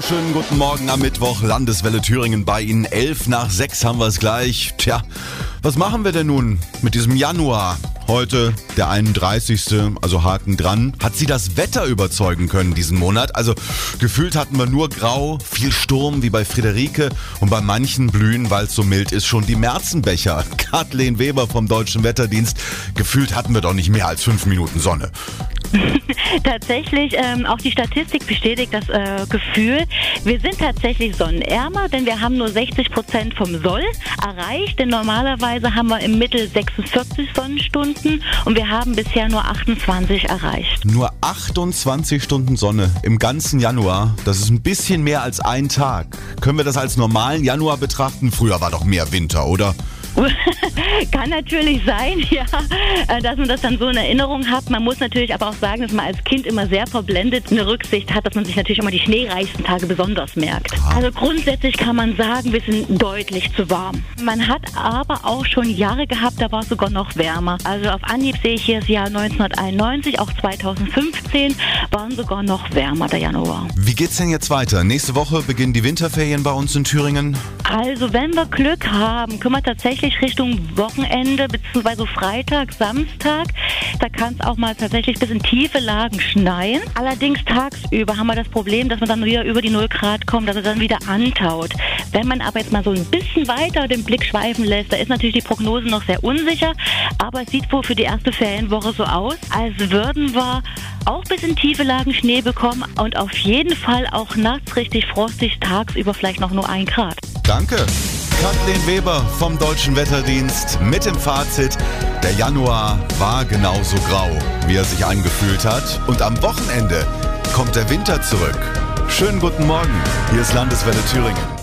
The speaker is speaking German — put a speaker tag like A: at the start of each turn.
A: Schönen guten Morgen am Mittwoch, Landeswelle Thüringen bei Ihnen. Elf nach sechs haben wir es gleich. Tja, was machen wir denn nun mit diesem Januar? Heute der 31. Also Haken dran. Hat Sie das Wetter überzeugen können diesen Monat? Also gefühlt hatten wir nur Grau, viel Sturm wie bei Friederike und bei manchen blühen, weil es so mild ist, schon die Märzenbecher. Kathleen Weber vom Deutschen Wetterdienst. Gefühlt hatten wir doch nicht mehr als fünf Minuten Sonne.
B: tatsächlich, ähm, auch die Statistik bestätigt das äh, Gefühl. Wir sind tatsächlich sonnenärmer, denn wir haben nur 60 Prozent vom Soll erreicht. Denn normalerweise haben wir im Mittel 46 Sonnenstunden und wir haben bisher nur 28 erreicht.
A: Nur 28 Stunden Sonne im ganzen Januar. Das ist ein bisschen mehr als ein Tag. Können wir das als normalen Januar betrachten? Früher war doch mehr Winter, oder?
B: Kann natürlich sein, ja, äh, dass man das dann so in Erinnerung hat. Man muss natürlich aber auch sagen, dass man als Kind immer sehr verblendet eine Rücksicht hat, dass man sich natürlich immer die schneereichsten Tage besonders merkt. Also grundsätzlich kann man sagen, wir sind deutlich zu warm. Man hat aber auch schon Jahre gehabt, da war es sogar noch wärmer. Also auf Anhieb sehe ich hier das Jahr 1991, auch 2015 waren sogar noch wärmer der Januar.
A: Wie geht's denn jetzt weiter? Nächste Woche beginnen die Winterferien bei uns in Thüringen.
B: Also wenn wir Glück haben, können wir tatsächlich Richtung Wochenende bzw. Freitag, Samstag, da kann es auch mal tatsächlich bis in tiefe Lagen schneien. Allerdings tagsüber haben wir das Problem, dass man dann wieder über die 0 Grad kommt, dass es dann wieder antaut. Wenn man aber jetzt mal so ein bisschen weiter den Blick schweifen lässt, da ist natürlich die Prognose noch sehr unsicher, aber es sieht wohl für die erste Ferienwoche so aus, als würden wir auch bis in tiefe Lagen Schnee bekommen und auf jeden Fall auch nachts richtig frostig, tagsüber vielleicht noch nur ein Grad.
A: Danke. Kathleen Weber vom Deutschen Wetterdienst mit dem Fazit, der Januar war genauso grau, wie er sich angefühlt hat. Und am Wochenende kommt der Winter zurück. Schönen guten Morgen. Hier ist Landeswelle Thüringen.